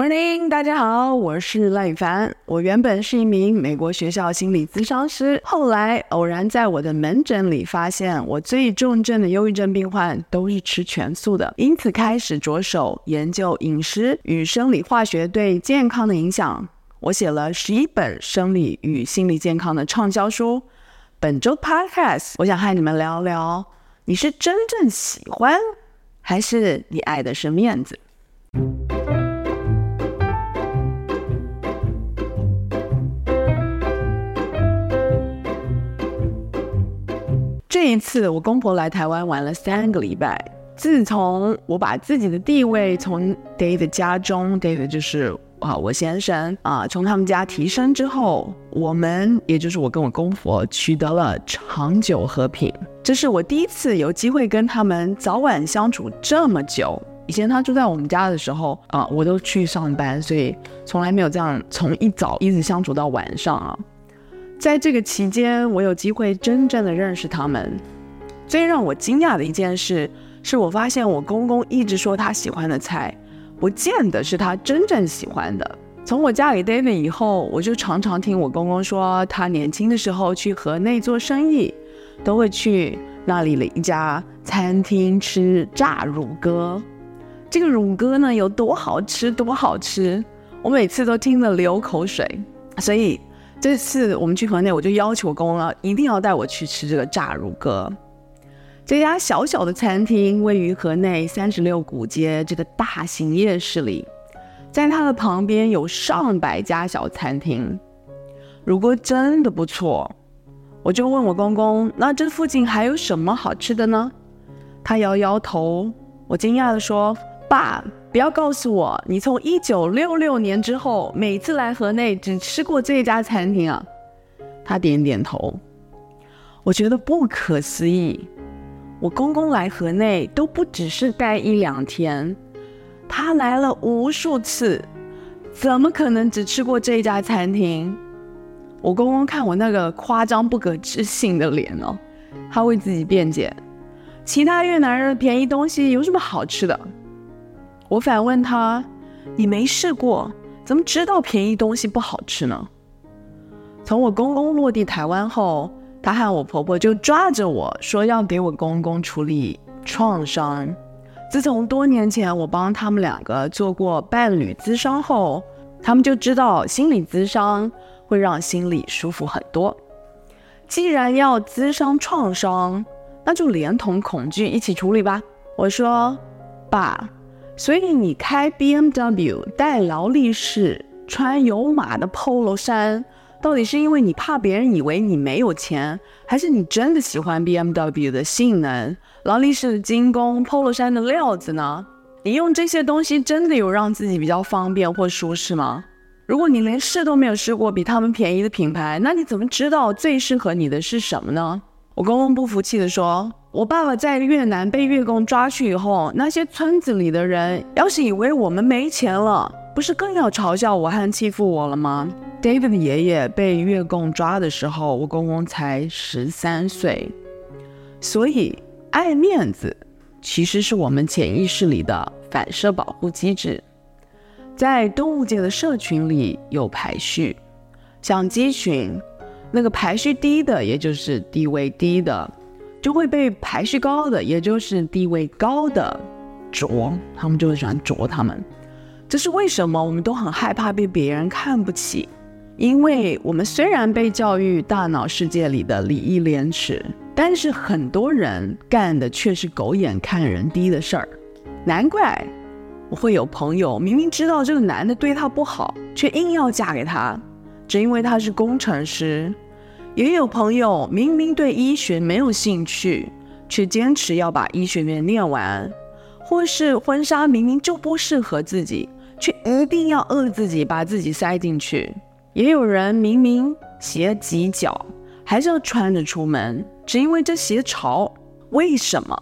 Morning，大家好，我是赖宇凡。我原本是一名美国学校心理咨商师，后来偶然在我的门诊里发现，我最重症的忧郁症病患都是吃全素的，因此开始着手研究饮食与生理化学对健康的影响。我写了十一本生理与心理健康的畅销书。本周 Podcast，我想和你们聊聊：你是真正喜欢，还是你爱的是面子？这一次，我公婆来台湾玩了三个礼拜。自从我把自己的地位从 David 家中，David 就是啊我先生啊，从他们家提升之后，我们也就是我跟我公婆取得了长久和平。这是我第一次有机会跟他们早晚相处这么久。以前他住在我们家的时候啊，我都去上班，所以从来没有这样从一早一直相处到晚上啊。在这个期间，我有机会真正的认识他们。最让我惊讶的一件事，是我发现我公公一直说他喜欢的菜，不见得是他真正喜欢的。从我嫁给 David 以后，我就常常听我公公说，他年轻的时候去河内做生意，都会去那里的一家餐厅吃炸乳鸽。这个乳鸽呢，有多好吃，多好吃，我每次都听得流口水。所以。这次我们去河内，我就要求公公，一定要带我去吃这个炸乳鸽。这家小小的餐厅位于河内三十六古街这个大型夜市里，在它的旁边有上百家小餐厅，乳鸽真的不错。我就问我公公，那这附近还有什么好吃的呢？他摇摇头。我惊讶地说：“爸。”不要告诉我，你从一九六六年之后每次来河内只吃过这一家餐厅啊？他点点头。我觉得不可思议。我公公来河内都不只是待一两天，他来了无数次，怎么可能只吃过这一家餐厅？我公公看我那个夸张不可置信的脸哦，他为自己辩解：其他越南人的便宜东西有什么好吃的？我反问他：“你没试过，怎么知道便宜东西不好吃呢？”从我公公落地台湾后，他和我婆婆就抓着我说要给我公公处理创伤。自从多年前我帮他们两个做过伴侣咨商后，他们就知道心理咨商会让心里舒服很多。既然要咨商创伤，那就连同恐惧一起处理吧。我说：“爸。”所以你开 BMW、戴劳力士、穿有码的 Polo 衫，到底是因为你怕别人以为你没有钱，还是你真的喜欢 BMW 的性能、劳力士的精工、Polo 衫的料子呢？你用这些东西真的有让自己比较方便或舒适吗？如果你连试都没有试过比他们便宜的品牌，那你怎么知道最适合你的是什么呢？我公公不服气地说。我爸爸在越南被越共抓去以后，那些村子里的人要是以为我们没钱了，不是更要嘲笑我和欺负我了吗？David 的爷爷被越共抓的时候，我公公才十三岁，所以爱面子其实是我们潜意识里的反射保护机制。在动物界的社群里有排序，像鸡群，那个排序低的，也就是地位低的。就会被排序高的，也就是地位高的啄，他们就会喜欢啄他们。这是为什么？我们都很害怕被别人看不起，因为我们虽然被教育大脑世界里的礼义廉耻，但是很多人干的却是狗眼看人低的事儿。难怪我会有朋友明明知道这个男的对她不好，却硬要嫁给他，只因为他是工程师。也有朋友明明对医学没有兴趣，却坚持要把医学院念完；或是婚纱明明就不适合自己，却一定要饿自己把自己塞进去。也有人明明鞋挤脚，还是要穿着出门，只因为这鞋潮。为什么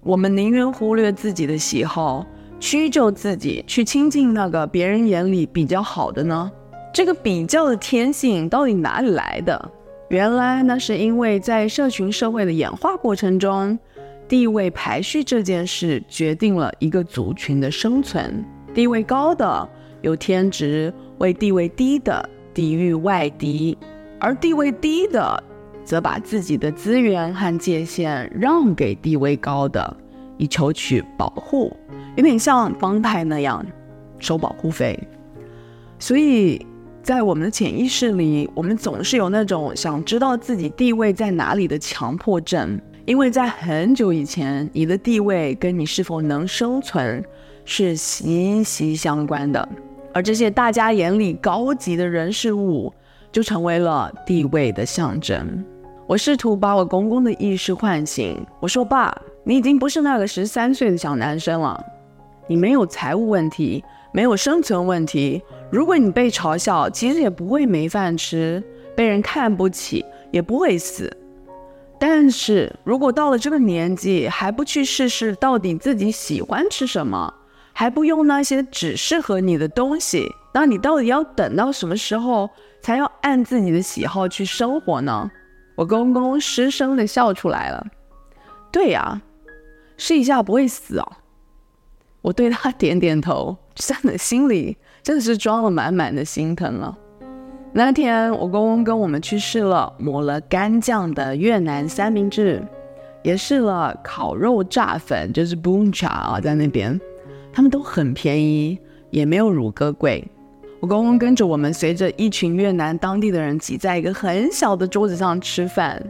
我们宁愿忽略自己的喜好，屈就自己去亲近那个别人眼里比较好的呢？这个比较的天性到底哪里来的？原来那是因为在社群社会的演化过程中，地位排序这件事决定了一个族群的生存。地位高的有天职为地位低的抵御外敌，而地位低的则把自己的资源和界限让给地位高的，以求取保护，有点像帮派那样收保护费。所以在我们的潜意识里，我们总是有那种想知道自己地位在哪里的强迫症。因为在很久以前，你的地位跟你是否能生存是息息相关的，而这些大家眼里高级的人事物，就成为了地位的象征。我试图把我公公的意识唤醒。我说：“爸，你已经不是那个十三岁的小男生了，你没有财务问题，没有生存问题。如果你被嘲笑，其实也不会没饭吃，被人看不起，也不会死。”但是如果到了这个年纪还不去试试到底自己喜欢吃什么，还不用那些只适合你的东西，那你到底要等到什么时候才要按自己的喜好去生活呢？我公公失声的笑出来了。对呀，试一下不会死哦。我对他点点头，真的心里真的是装了满满的心疼了。那天，我公公跟我们去试了抹了干酱的越南三明治，也试了烤肉炸粉，就是 b o o n c h a 啊，在那边，他们都很便宜，也没有乳鸽贵。我公公跟着我们，随着一群越南当地的人挤在一个很小的桌子上吃饭，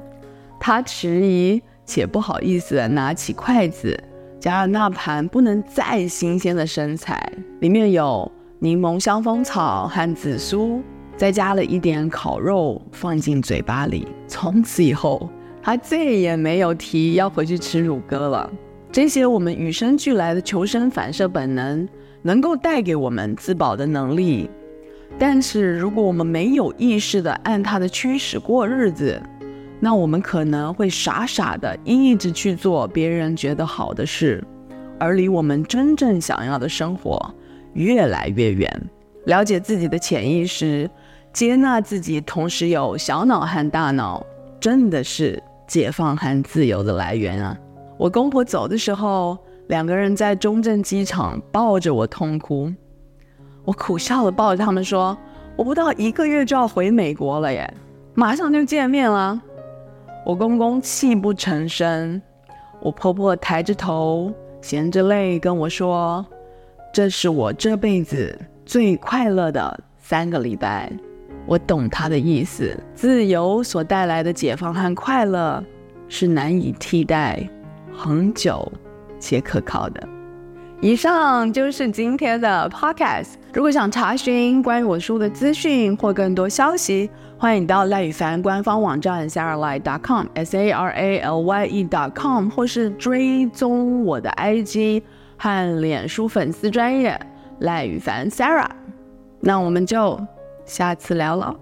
他迟疑且不好意思地拿起筷子，加了那盘不能再新鲜的生菜，里面有柠檬香蜂草和紫苏。再加了一点烤肉放进嘴巴里，从此以后，他再也没有提要回去吃乳鸽了。这些我们与生俱来的求生反射本能，能够带给我们自保的能力。但是如果我们没有意识地按它的驱使过日子，那我们可能会傻傻的一直去做别人觉得好的事，而离我们真正想要的生活越来越远。了解自己的潜意识。接纳自己，同时有小脑和大脑，真的是解放和自由的来源啊！我公婆走的时候，两个人在中正机场抱着我痛哭，我苦笑的抱着他们说：“我不到一个月就要回美国了耶，马上就见面了。”我公公泣不成声，我婆婆抬着头，含着泪跟我说：“这是我这辈子最快乐的三个礼拜。”我懂她的意思，自由所带来的解放和快乐是难以替代、恒久且可靠的。以上就是今天的 podcast。如果想查询关于我书的资讯或更多消息，欢迎到赖宇凡官方网站 saralye.com s a r a l y e dot com，或是追踪我的 IG 和脸书粉丝专页赖宇凡 Sarah。那我们就。下次聊了，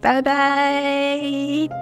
拜拜。